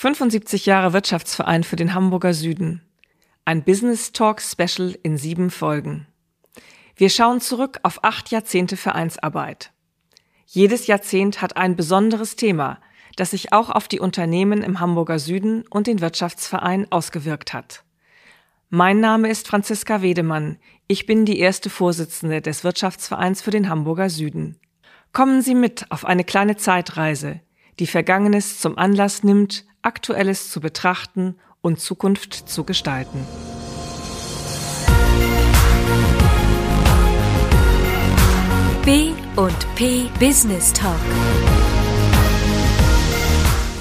75 Jahre Wirtschaftsverein für den Hamburger Süden. Ein Business Talk Special in sieben Folgen. Wir schauen zurück auf acht Jahrzehnte Vereinsarbeit. Jedes Jahrzehnt hat ein besonderes Thema, das sich auch auf die Unternehmen im Hamburger Süden und den Wirtschaftsverein ausgewirkt hat. Mein Name ist Franziska Wedemann. Ich bin die erste Vorsitzende des Wirtschaftsvereins für den Hamburger Süden. Kommen Sie mit auf eine kleine Zeitreise, die Vergangenes zum Anlass nimmt, Aktuelles zu betrachten und Zukunft zu gestalten. B und P Business Talk.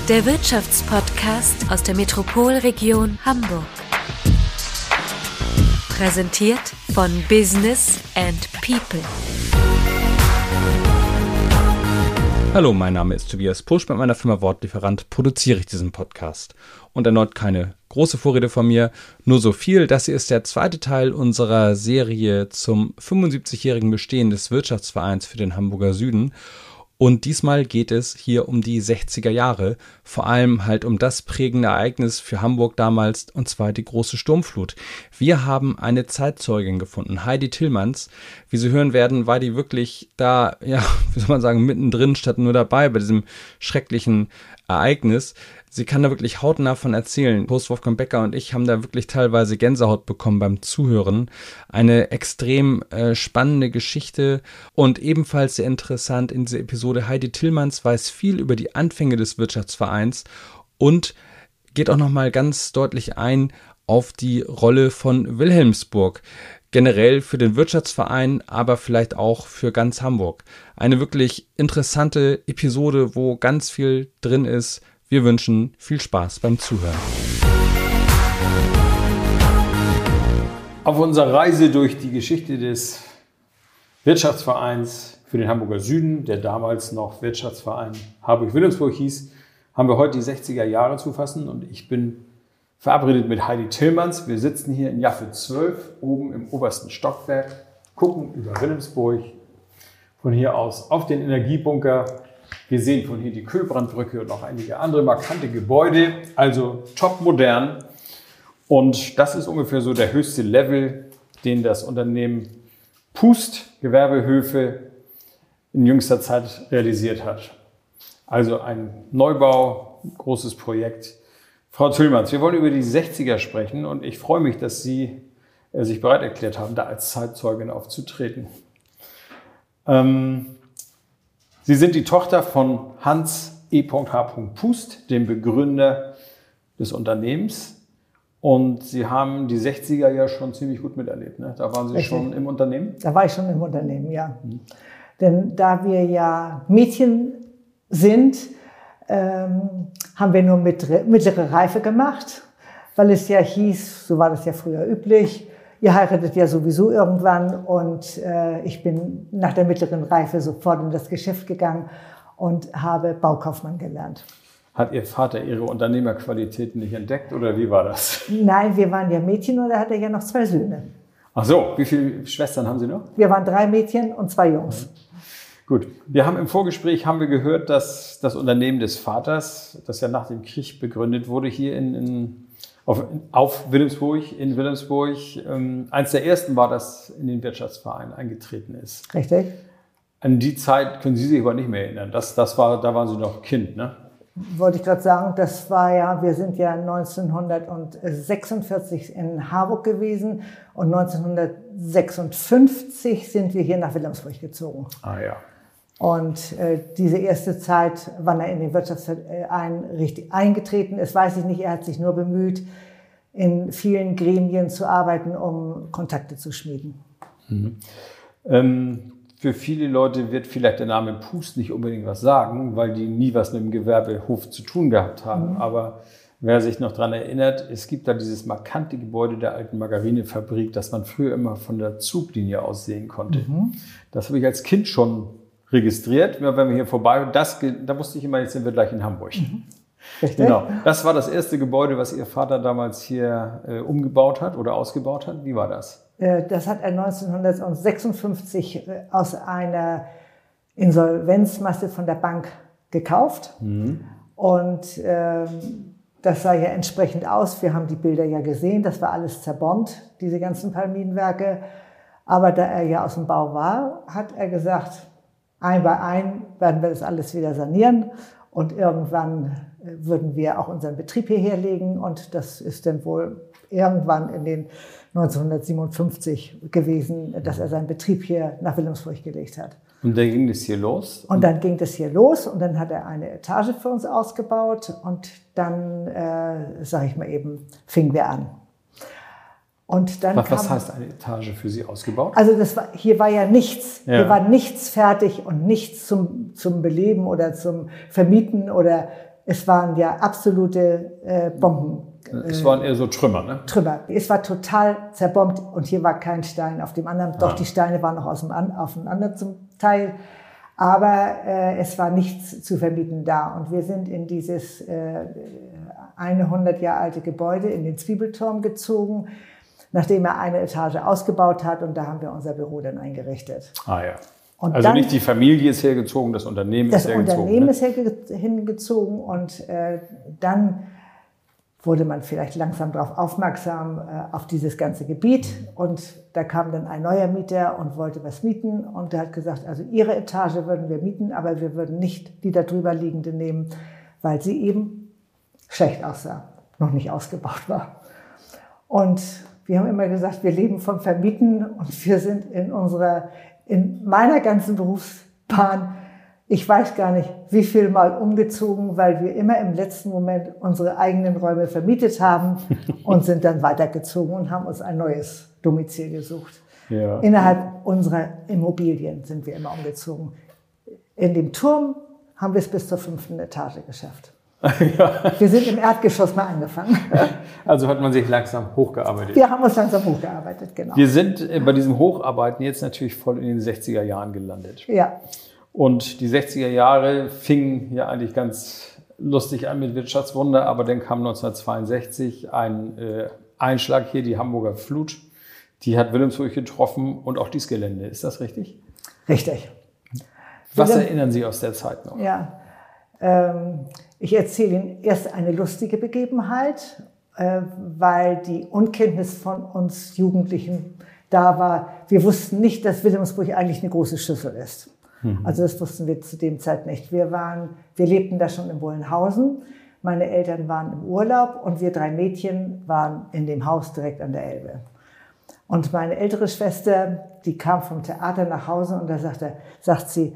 Der Wirtschaftspodcast aus der Metropolregion Hamburg. Präsentiert von Business and People. Hallo, mein Name ist Tobias Pusch. Mit meiner Firma Wortlieferant produziere ich diesen Podcast. Und erneut keine große Vorrede von mir, nur so viel. Das hier ist der zweite Teil unserer Serie zum 75-jährigen Bestehen des Wirtschaftsvereins für den Hamburger Süden. Und diesmal geht es hier um die 60er Jahre, vor allem halt um das prägende Ereignis für Hamburg damals, und zwar die große Sturmflut. Wir haben eine Zeitzeugin gefunden, Heidi Tillmanns. Wie Sie hören werden, war die wirklich da, ja, wie soll man sagen, mittendrin statt nur dabei bei diesem schrecklichen Ereignis. Sie kann da wirklich hautnah von erzählen. Post Wolfgang Becker und ich haben da wirklich teilweise Gänsehaut bekommen beim Zuhören. Eine extrem äh, spannende Geschichte und ebenfalls sehr interessant in dieser Episode. Heidi Tillmanns weiß viel über die Anfänge des Wirtschaftsvereins und geht auch nochmal ganz deutlich ein auf die Rolle von Wilhelmsburg generell für den Wirtschaftsverein, aber vielleicht auch für ganz Hamburg. Eine wirklich interessante Episode, wo ganz viel drin ist, wir wünschen viel Spaß beim Zuhören. Auf unserer Reise durch die Geschichte des Wirtschaftsvereins für den Hamburger Süden, der damals noch Wirtschaftsverein Harburg-Wilhelmsburg hieß, haben wir heute die 60er Jahre zu fassen und ich bin verabredet mit Heidi Tillmanns. Wir sitzen hier in Jaffe 12, oben im obersten Stockwerk, gucken über Wilhelmsburg, von hier aus auf den Energiebunker wir sehen von hier die Kühlbrandbrücke und noch einige andere markante Gebäude, also top modern. Und das ist ungefähr so der höchste Level, den das Unternehmen Pust Gewerbehöfe in jüngster Zeit realisiert hat. Also ein Neubau, großes Projekt. Frau Züllmanns, wir wollen über die 60er sprechen und ich freue mich, dass Sie äh, sich bereit erklärt haben, da als Zeitzeugin aufzutreten. Ähm, Sie sind die Tochter von Hans E.H. Pust, dem Begründer des Unternehmens. Und Sie haben die 60er ja schon ziemlich gut miterlebt. Ne? Da waren Sie Richtig. schon im Unternehmen? Da war ich schon im Unternehmen, ja. Mhm. Denn da wir ja Mädchen sind, ähm, haben wir nur mittlere Reife gemacht, weil es ja hieß, so war das ja früher üblich, ihr heiratet ja sowieso irgendwann und äh, ich bin nach der mittleren Reife sofort in das Geschäft gegangen und habe Baukaufmann gelernt. Hat Ihr Vater Ihre Unternehmerqualitäten nicht entdeckt oder wie war das? Nein, wir waren ja Mädchen und er hatte ja noch zwei Söhne. Ach so, wie viele Schwestern haben Sie noch? Wir waren drei Mädchen und zwei Jungs. Mhm. Gut, wir haben im Vorgespräch haben wir gehört, dass das Unternehmen des Vaters, das ja nach dem Krieg begründet wurde, hier in, in auf, auf Wilhelmsburg, in Wilhelmsburg, ähm, eins der ersten war, das in den Wirtschaftsverein eingetreten ist. Richtig. An die Zeit können Sie sich aber nicht mehr erinnern. Das, das war, da waren Sie noch Kind, ne? Wollte ich gerade sagen, das war ja, wir sind ja 1946 in Harburg gewesen und 1956 sind wir hier nach Wilhelmsburg gezogen. Ah ja. Und äh, diese erste Zeit, wann er in den Wirtschaftsverein richtig eingetreten ist, weiß ich nicht. Er hat sich nur bemüht, in vielen Gremien zu arbeiten, um Kontakte zu schmieden. Mhm. Ähm, für viele Leute wird vielleicht der Name Pust nicht unbedingt was sagen, weil die nie was mit dem Gewerbehof zu tun gehabt haben. Mhm. Aber wer sich noch daran erinnert, es gibt da dieses markante Gebäude der alten Margarinefabrik, das man früher immer von der Zuglinie aus sehen konnte. Mhm. Das habe ich als Kind schon registriert. Wenn wir hier vorbei, das, da wusste ich immer, jetzt sind wir gleich in Hamburg. Mhm. Genau. Das war das erste Gebäude, was Ihr Vater damals hier äh, umgebaut hat oder ausgebaut hat. Wie war das? Äh, das hat er 1956 äh, aus einer Insolvenzmasse von der Bank gekauft. Mhm. Und ähm, Das sah ja entsprechend aus. Wir haben die Bilder ja gesehen. Das war alles zerbombt, diese ganzen Palminenwerke. Aber da er ja aus dem Bau war, hat er gesagt, ein bei ein werden wir das alles wieder sanieren und irgendwann äh, würden wir auch unseren Betrieb hierher legen und das ist dann wohl irgendwann in den 1957 gewesen, dass er seinen Betrieb hier nach Wilhelmsburg gelegt hat. Und dann ging das hier los? Und dann ging das hier los und dann hat er eine Etage für uns ausgebaut und dann, äh, sage ich mal eben, fingen wir an. Und dann was, was heißt eine Etage für Sie ausgebaut? Also das war, hier war ja nichts. Ja. Hier war nichts fertig und nichts zum, zum Beleben oder zum Vermieten oder es waren ja absolute äh, Bomben. Es waren eher so Trümmer, ne? Trümmer. Es war total zerbombt und hier war kein Stein auf dem anderen. Doch ah. die Steine waren noch aus dem, aufeinander zum Teil. Aber äh, es war nichts zu vermieten da. Und wir sind in dieses äh, eine 100 Jahre alte Gebäude, in den Zwiebelturm gezogen nachdem er eine Etage ausgebaut hat und da haben wir unser Büro dann eingerichtet. Ah ja. Und also dann, nicht die Familie ist hergezogen, das Unternehmen das ist hergezogen. Das Unternehmen ne? ist hingezogen und äh, dann wurde man vielleicht langsam darauf aufmerksam, äh, auf dieses ganze Gebiet. Und da kam dann ein neuer Mieter und wollte was mieten. Und der hat gesagt, also Ihre Etage würden wir mieten, aber wir würden nicht die darüber liegende nehmen, weil sie eben schlecht aussah, noch nicht ausgebaut war. Und wir haben immer gesagt, wir leben vom Vermieten und wir sind in unserer, in meiner ganzen Berufsbahn, ich weiß gar nicht, wie viel Mal umgezogen, weil wir immer im letzten Moment unsere eigenen Räume vermietet haben und sind dann weitergezogen und haben uns ein neues Domizil gesucht. Ja. Innerhalb unserer Immobilien sind wir immer umgezogen. In dem Turm haben wir es bis zur fünften Etage geschafft. ja. Wir sind im Erdgeschoss mal angefangen. Also hat man sich langsam hochgearbeitet. Wir haben uns langsam hochgearbeitet, genau. Wir sind äh, bei diesem Hocharbeiten jetzt natürlich voll in den 60er Jahren gelandet. Ja. Und die 60er Jahre fingen ja eigentlich ganz lustig an mit Wirtschaftswunder, aber dann kam 1962 ein äh, Einschlag hier, die Hamburger Flut. Die hat Wilhelmsburg getroffen und auch dieses Gelände. Ist das richtig? Richtig. Was Wilhelm, erinnern Sie aus der Zeit noch? Ja, ich erzähle Ihnen erst eine lustige Begebenheit, äh, weil die Unkenntnis von uns Jugendlichen da war. Wir wussten nicht, dass Wilhelmsburg eigentlich eine große Schüssel ist. Mhm. Also das wussten wir zu dem Zeit nicht. Wir waren, wir lebten da schon in Wollenhausen. Meine Eltern waren im Urlaub und wir drei Mädchen waren in dem Haus direkt an der Elbe. Und meine ältere Schwester, die kam vom Theater nach Hause und da sagte, sagt sie,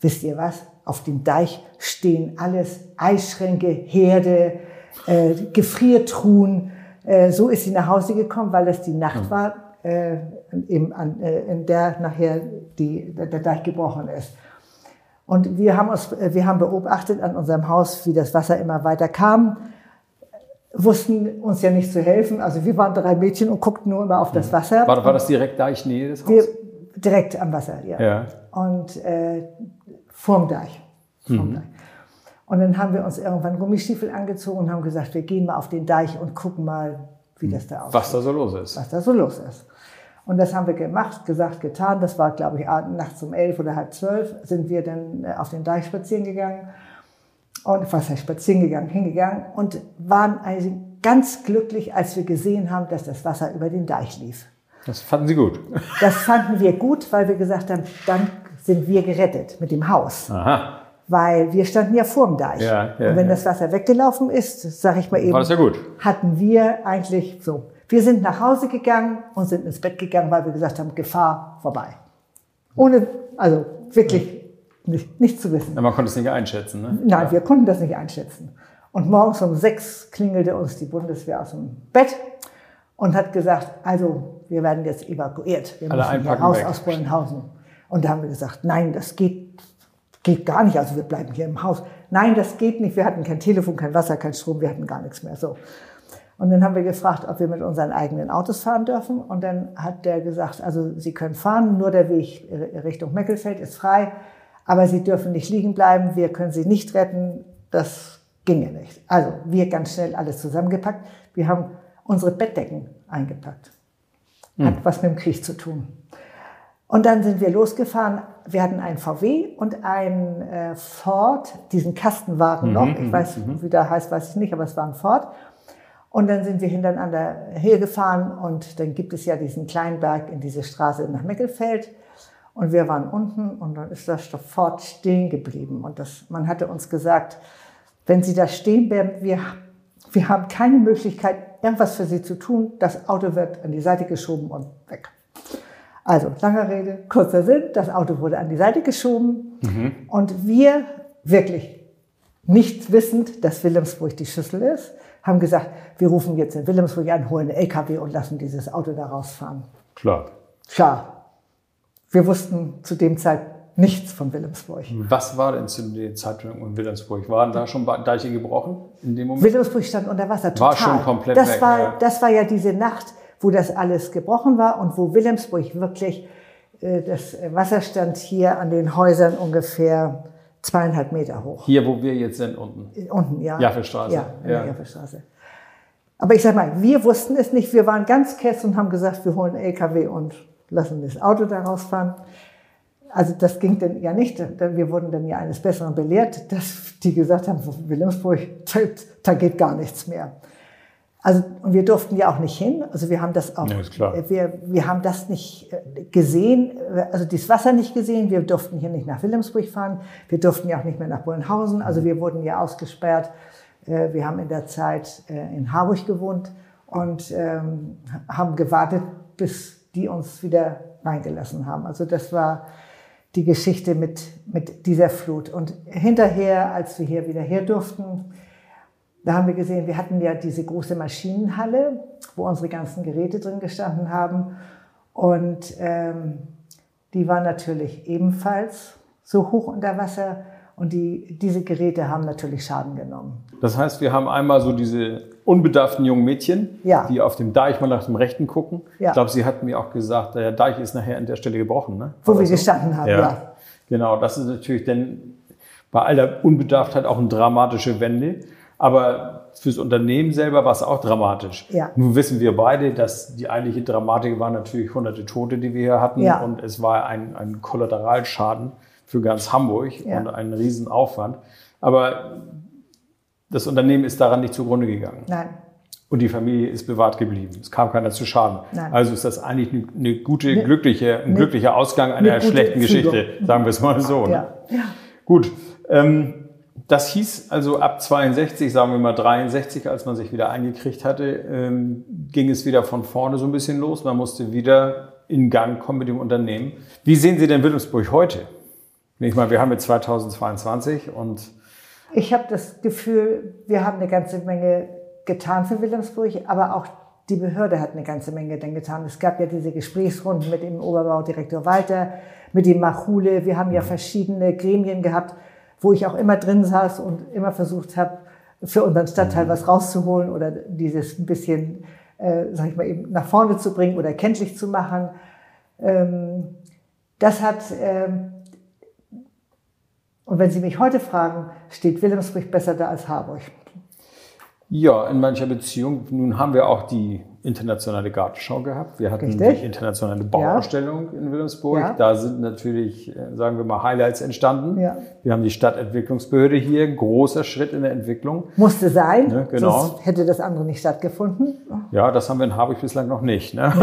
wisst ihr was? Auf dem Deich stehen alles Eisschränke, Herde, äh, Gefriertruhen. Äh, so ist sie nach Hause gekommen, weil das die Nacht war, äh, eben an, äh, in der nachher die, der Deich gebrochen ist. Und wir haben, uns, äh, wir haben beobachtet an unserem Haus, wie das Wasser immer weiter kam, wussten uns ja nicht zu helfen. Also wir waren drei Mädchen und guckten nur immer auf das mhm. Wasser. War, war das direkt Deichnähe des Hauses? direkt am Wasser, ja. ja. Und äh, vorm Deich. Vorm mhm. Deich. Und dann haben wir uns irgendwann Gummistiefel angezogen und haben gesagt, wir gehen mal auf den Deich und gucken mal, wie das da aussieht. Was da so los ist. Was da so los ist. Und das haben wir gemacht, gesagt, getan. Das war, glaube ich, nachts um elf oder halb zwölf sind wir dann äh, auf den Deich spazieren gegangen. Und was heißt spazieren gegangen, hingegangen und waren also ganz glücklich, als wir gesehen haben, dass das Wasser über den Deich lief. Das fanden Sie gut? Das fanden wir gut, weil wir gesagt haben, dann sind wir gerettet mit dem Haus. Aha. Weil wir standen ja vorm Deich. Ja, ja, und wenn ja. das Wasser weggelaufen ist, sage ich mal eben, War das ja gut. hatten wir eigentlich so. Wir sind nach Hause gegangen und sind ins Bett gegangen, weil wir gesagt haben, Gefahr vorbei. Ohne, also wirklich nicht, nicht zu wissen. man konnte es nicht einschätzen, ne? Nein, wir konnten das nicht einschätzen. Und morgens um sechs klingelte uns die Bundeswehr aus dem Bett und hat gesagt, also wir werden jetzt evakuiert. Wir Alle müssen hier raus weg. aus Bollenhausen. Und da haben wir gesagt, nein, das geht, geht gar nicht. Also wir bleiben hier im Haus. Nein, das geht nicht. Wir hatten kein Telefon, kein Wasser, kein Strom, wir hatten gar nichts mehr. So. Und dann haben wir gefragt, ob wir mit unseren eigenen Autos fahren dürfen. Und dann hat der gesagt, also Sie können fahren, nur der Weg Richtung Meckelfeld ist frei, aber Sie dürfen nicht liegen bleiben, wir können Sie nicht retten. Das ginge nicht. Also wir ganz schnell alles zusammengepackt. Wir haben unsere Bettdecken eingepackt. Hat hm. was mit dem Krieg zu tun. Und dann sind wir losgefahren. Wir hatten einen VW und einen äh, Ford, diesen Kastenwagen noch. Ich weiß, wie der heißt, weiß ich nicht, aber es war ein Ford. Und dann sind wir hintereinander hergefahren und dann gibt es ja diesen kleinen Berg in diese Straße nach Meckelfeld. Und wir waren unten und dann ist das sofort stehen geblieben. Und das, man hatte uns gesagt, wenn Sie da stehen bleiben, wir, wir haben keine Möglichkeit, irgendwas für Sie zu tun. Das Auto wird an die Seite geschoben und weg. Also, lange Rede, kurzer Sinn, das Auto wurde an die Seite geschoben und wir, wirklich nicht wissend, dass Wilhelmsburg die Schüssel ist, haben gesagt, wir rufen jetzt in Wilhelmsburg an, holen einen LKW und lassen dieses Auto da rausfahren. Klar. Klar, wir wussten zu dem Zeitpunkt nichts von Wilhelmsburg. Was war denn zu dem Zeitpunkt in Wilhelmsburg? Waren da schon Deiche gebrochen in dem Moment? Wilhelmsburg stand unter Wasser, total. War schon komplett das weg, War, ja. Das war ja diese Nacht, wo das alles gebrochen war und wo Wilhelmsburg wirklich, äh, das Wasser stand hier an den Häusern ungefähr zweieinhalb Meter hoch. Hier, wo wir jetzt sind, unten. Unten, ja. Jaffelstraße. Ja, Ja. der Jaffelstraße. Aber ich sag mal, wir wussten es nicht. Wir waren ganz kess und haben gesagt, wir holen LKW und lassen das Auto da rausfahren. Also das ging dann ja nicht. Wir wurden dann ja eines Besseren belehrt, dass die gesagt haben, Wilhelmsburg, da, da geht gar nichts mehr. Also, und wir durften ja auch nicht hin. Also wir haben das auch, Ja, klar. wir, wir haben das nicht äh, gesehen, also das Wasser nicht gesehen. Wir durften hier nicht nach Wilhelmsburg fahren. Wir durften ja auch nicht mehr nach Bullenhausen. Also wir wurden ja ausgesperrt. Äh, Wir haben in der Zeit äh, in Harburg gewohnt und ähm, haben gewartet, bis die uns wieder reingelassen haben. Also das war die Geschichte mit, mit dieser Flut. Und hinterher, als wir hier wieder her durften, da haben wir gesehen, wir hatten ja diese große Maschinenhalle, wo unsere ganzen Geräte drin gestanden haben. Und ähm, die war natürlich ebenfalls so hoch unter Wasser. Und die, diese Geräte haben natürlich Schaden genommen. Das heißt, wir haben einmal so diese unbedarften jungen Mädchen, Ja. die auf dem Deich mal nach dem Rechten gucken. Ja. Ich glaube, sie hatten mir auch gesagt, der Deich ist nachher an der Stelle gebrochen. Ne? Wo wir so? gestanden haben, ja. Genau, das ist natürlich dann bei aller Unbedarftheit auch eine dramatische Wende. Aber fürs Unternehmen selber war es auch dramatisch. Ja. Nun wissen wir beide, dass die eigentliche Dramatik war natürlich hunderte Tote, die wir hier hatten. Ja. Und es war ein, ein Kollateralschaden für ganz Hamburg Ja. und ein Riesenaufwand. Aber das Unternehmen ist daran nicht zugrunde gegangen. Nein, Und die Familie ist bewahrt geblieben. Es kam keiner zu Schaden. Nein. Also ist das eigentlich eine, eine gute, glückliche, ein glücklicher Ausgang einer eine gute schlechten. Geschichte, sagen wir es mal so. ne? ja. ja. Gut. Ähm, das hieß also ab 62, sagen wir mal 63, als man sich wieder eingekriegt hatte, ähm, ging es wieder von vorne so ein bisschen los. Man musste wieder in Gang kommen mit dem Unternehmen. Wie sehen Sie denn Wilhelmsburg heute? Ich meine, wir haben jetzt 2022 und Ich habe das Gefühl, wir haben eine ganze Menge getan für Wilhelmsburg, aber auch die Behörde hat eine ganze Menge dann getan. Es gab ja diese Gesprächsrunden mit dem Oberbaudirektor Walter, mit dem Machule. Wir haben ja verschiedene Gremien gehabt, wo ich auch immer drin saß und immer versucht habe, für unseren Stadtteil was rauszuholen oder dieses ein bisschen, äh, sag ich mal, eben nach vorne zu bringen oder kenntlich zu machen. Ähm, das hat ähm, und wenn Sie mich heute fragen, steht Wilhelmsburg besser da als Harburg? Ja, in mancher Beziehung. Nun haben wir auch die internationale Gartenschau gehabt. Wir hatten Richtig. die internationale Bauausstellung in Wilhelmsburg. Ja. Da sind natürlich, äh, sagen wir mal, Highlights entstanden. Ja. Wir haben die Stadtentwicklungsbehörde hier, großer Schritt in der Entwicklung. Musste sein, Ja, genau. sonst hätte das andere nicht stattgefunden. Ja, das haben wir in Harburg bislang noch nicht. Ne?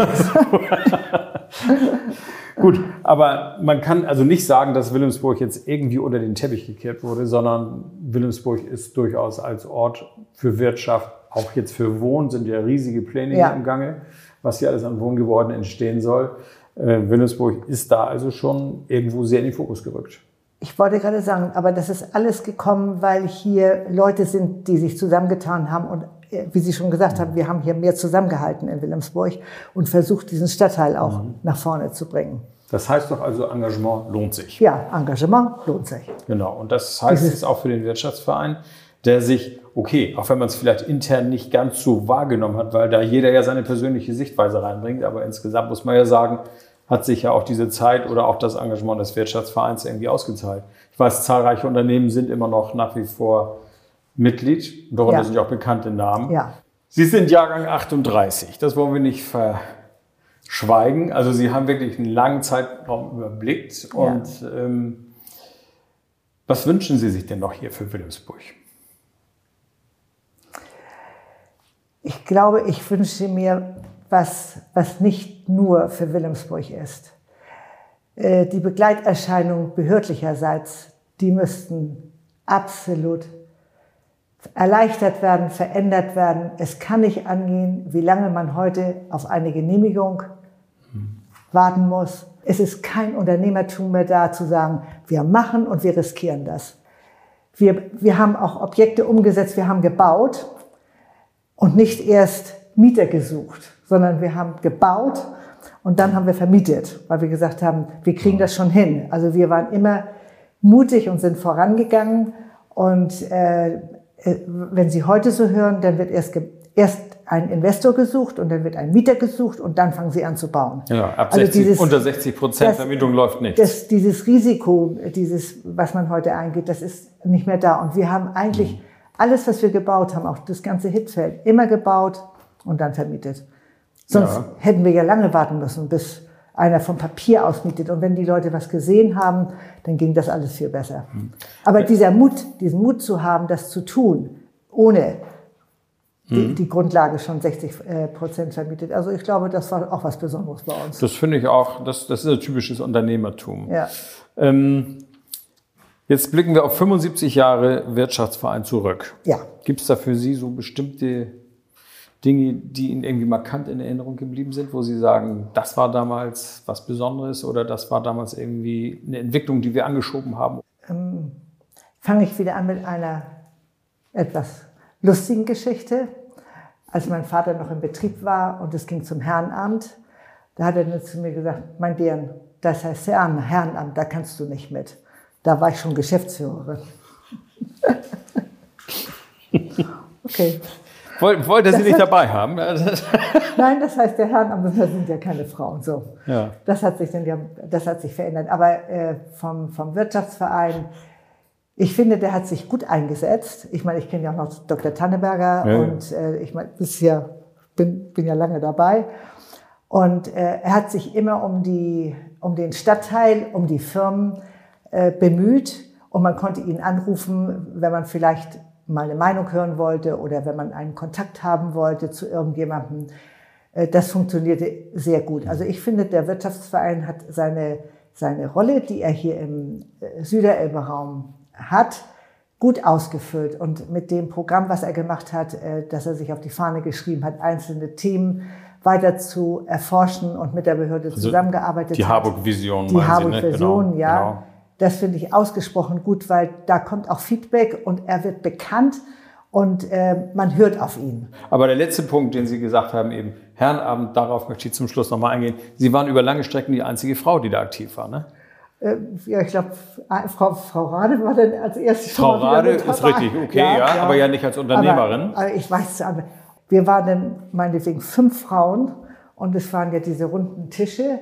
Gut, aber man kann also nicht sagen, dass Wilhelmsburg jetzt irgendwie unter den Teppich gekehrt wurde, sondern Wilhelmsburg ist durchaus als Ort für Wirtschaft, auch jetzt für Wohnen, sind ja riesige Pläne Ja. im Gange, was hier alles an Wohngebäuden entstehen soll. Äh, Wilhelmsburg ist da also schon irgendwo sehr in den Fokus gerückt. Ich wollte gerade sagen, aber das ist alles gekommen, weil hier Leute sind, die sich zusammengetan haben und äh, wie Sie schon gesagt haben, wir haben hier mehr zusammengehalten in Wilhelmsburg und versucht, diesen Stadtteil auch Mhm. nach vorne zu bringen. Das heißt doch also, Engagement lohnt sich. Ja, Engagement lohnt sich. Genau. Und das heißt es auch für den Wirtschaftsverein, der sich, okay, auch wenn man es vielleicht intern nicht ganz so wahrgenommen hat, weil da jeder ja seine persönliche Sichtweise reinbringt, aber insgesamt muss man ja sagen, hat sich ja auch diese Zeit oder auch das Engagement des Wirtschaftsvereins irgendwie ausgezahlt. Ich weiß, zahlreiche Unternehmen sind immer noch nach wie vor Mitglied, darunter Ja. sind ja auch bekannte Namen. Ja. Sie sind Jahrgang 38, das wollen wir nicht ver schweigen. Also Sie haben wirklich einen langen Zeitraum überblickt. Und ähm, was wünschen Sie sich denn noch hier für Wilhelmsburg? Ich glaube, ich wünsche mir was, was nicht nur für Wilhelmsburg ist. Äh, die Begleiterscheinungen behördlicherseits, die müssten absolut erleichtert werden, verändert werden. Es kann nicht angehen, wie lange man heute auf eine Genehmigung warten muss. Es ist kein Unternehmertum mehr da zu sagen, wir machen und wir riskieren das. Wir, wir haben auch Objekte umgesetzt, wir haben gebaut und nicht erst Mieter gesucht, sondern wir haben gebaut und dann haben wir vermietet, weil wir gesagt haben, wir kriegen das schon hin. Also wir waren immer mutig und sind vorangegangen. Und äh, äh wenn Sie heute so hören, dann wird erst, erst ein Investor gesucht und dann wird ein Mieter gesucht und dann fangen Sie an zu bauen. Ja, ab also 60, dieses, unter 60 Prozent Vermietung läuft nicht. Das, dieses Risiko, dieses, was man heute eingeht, das ist nicht mehr da. Und wir haben eigentlich mhm. Alles, was wir gebaut haben, auch das ganze Hitfeld, immer gebaut und dann vermietet. Sonst ja. hätten wir ja lange warten müssen, bis einer vom Papier ausmietet. Und wenn die Leute was gesehen haben, dann ging das alles viel besser. Hm. Aber dieser Mut, diesen Mut zu haben, das zu tun, ohne die, hm. die Grundlage schon 60 äh, Prozent vermietet. Also ich glaube, das war auch was Besonderes bei uns. Das finde ich auch, das, das ist ein typisches Unternehmertum. Ja. Ähm, jetzt blicken wir auf 75 Jahre Wirtschaftsverein zurück. Ja. Gibt es da für Sie so bestimmte Dinge, die Ihnen irgendwie markant in Erinnerung geblieben sind, wo Sie sagen, das war damals was Besonderes oder das war damals irgendwie eine Entwicklung, die wir angeschoben haben? Ähm, Fange ich wieder an mit einer etwas lustigen Geschichte. Als mein Vater noch im Betrieb war und es ging zum Herrenamt, da hat er dann zu mir gesagt, mein Deren, das heißt Herrenamt, da kannst du nicht mit. Da war ich schon Geschäftsführerin. okay. Wollte, wollte sie nicht dabei haben? Nein, das heißt, der Herrenamtler sind ja keine Frauen. So. Ja. Das hat sich dann ja, das hat sich verändert. Aber äh, vom, vom Wirtschaftsverein, ich finde, der hat sich gut eingesetzt. Ich meine, ich kenne ja auch noch Dr. Tanneberger ja. und äh, ich meine, ja, bin, bin ja lange dabei. Und äh, er hat sich immer um, die, um den Stadtteil, um die Firmen äh, bemüht. Und man konnte ihn anrufen, wenn man vielleicht mal eine Meinung hören wollte oder wenn man einen Kontakt haben wollte zu irgendjemandem. Äh, das funktionierte sehr gut. Also ich finde, der Wirtschaftsverein hat seine, seine Rolle, die er hier im äh, Süderelbe-Raum hat, gut ausgefüllt. Und mit dem Programm, was er gemacht hat, äh, dass er sich auf die Fahne geschrieben hat, einzelne Themen weiter zu erforschen und mit der Behörde also zusammengearbeitet die hat. Die Harburg-Vision. Die Harburg-Vision, ne? genau, ja. Genau. Das finde ich ausgesprochen gut, weil da kommt auch Feedback und er wird bekannt und äh, man hört auf ihn. Aber der letzte Punkt, den Sie gesagt haben, eben Herrenabend, darauf möchte ich zum Schluss nochmal eingehen. Sie waren über lange Strecken die einzige Frau, die da aktiv war, ne? Äh, ja, ich glaube, Frau, Frau Rade war dann als erste Frau Rade ist richtig, okay, ja, ja, ja, aber ja nicht als Unternehmerin. Aber, aber ich weiß, wir waren dann meinetwegen fünf Frauen und es waren ja diese runden Tische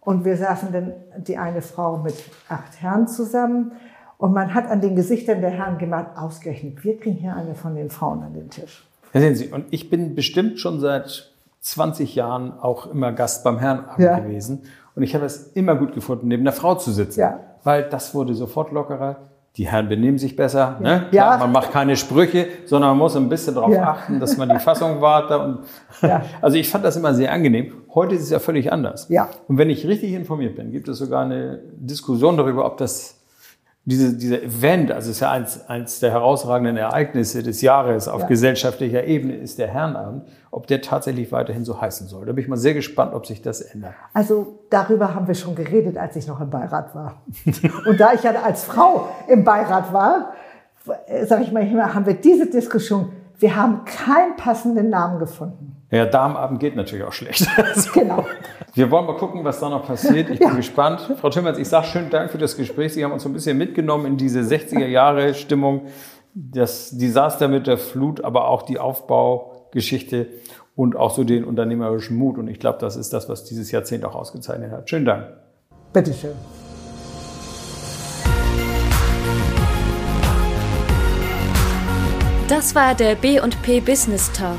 und wir saßen dann die eine Frau mit acht Herren zusammen. Und man hat an den Gesichtern der Herren gemacht, ausgerechnet, wir kriegen hier eine von den Frauen an den Tisch. Ja, sehen Sie, und ich bin bestimmt schon seit 20 Jahren auch immer Gast beim Herrenabend ja. gewesen. Und ich habe es immer gut gefunden, neben einer Frau zu sitzen. Ja. Weil das wurde sofort lockerer die Herren benehmen sich besser. Ja. Ne? Klar, ja. Man macht keine Sprüche, sondern man muss ein bisschen darauf ja. achten, dass man die Fassung warte. Und ja. Also ich fand das immer sehr angenehm. Heute ist es ja völlig anders. Ja. Und wenn ich richtig informiert bin, gibt es sogar eine Diskussion darüber, ob das diese, dieser Event, also es ist ja eins, eins der herausragenden Ereignisse des Jahres auf ja. gesellschaftlicher Ebene, ist der Herrenabend, ob der tatsächlich weiterhin so heißen soll. Da bin ich mal sehr gespannt, ob sich das ändert. Also darüber haben wir schon geredet, als ich noch im Beirat war. Und da ich ja als Frau im Beirat war, sage ich mal, haben wir diese Diskussion, wir haben keinen passenden Namen gefunden. Ja, Darmabend geht natürlich auch schlecht. genau. Wir wollen mal gucken, was da noch passiert. Ich bin ja. gespannt. Frau Timmers, ich sage schönen Dank für das Gespräch. Sie haben uns so ein bisschen mitgenommen in diese 60er Jahre Stimmung, das Desaster mit der Flut, aber auch die Aufbaugeschichte und auch so den unternehmerischen Mut. Und ich glaube, das ist das, was dieses Jahrzehnt auch ausgezeichnet hat. Schönen Dank. Bitteschön. Das war der B&P Business Talk.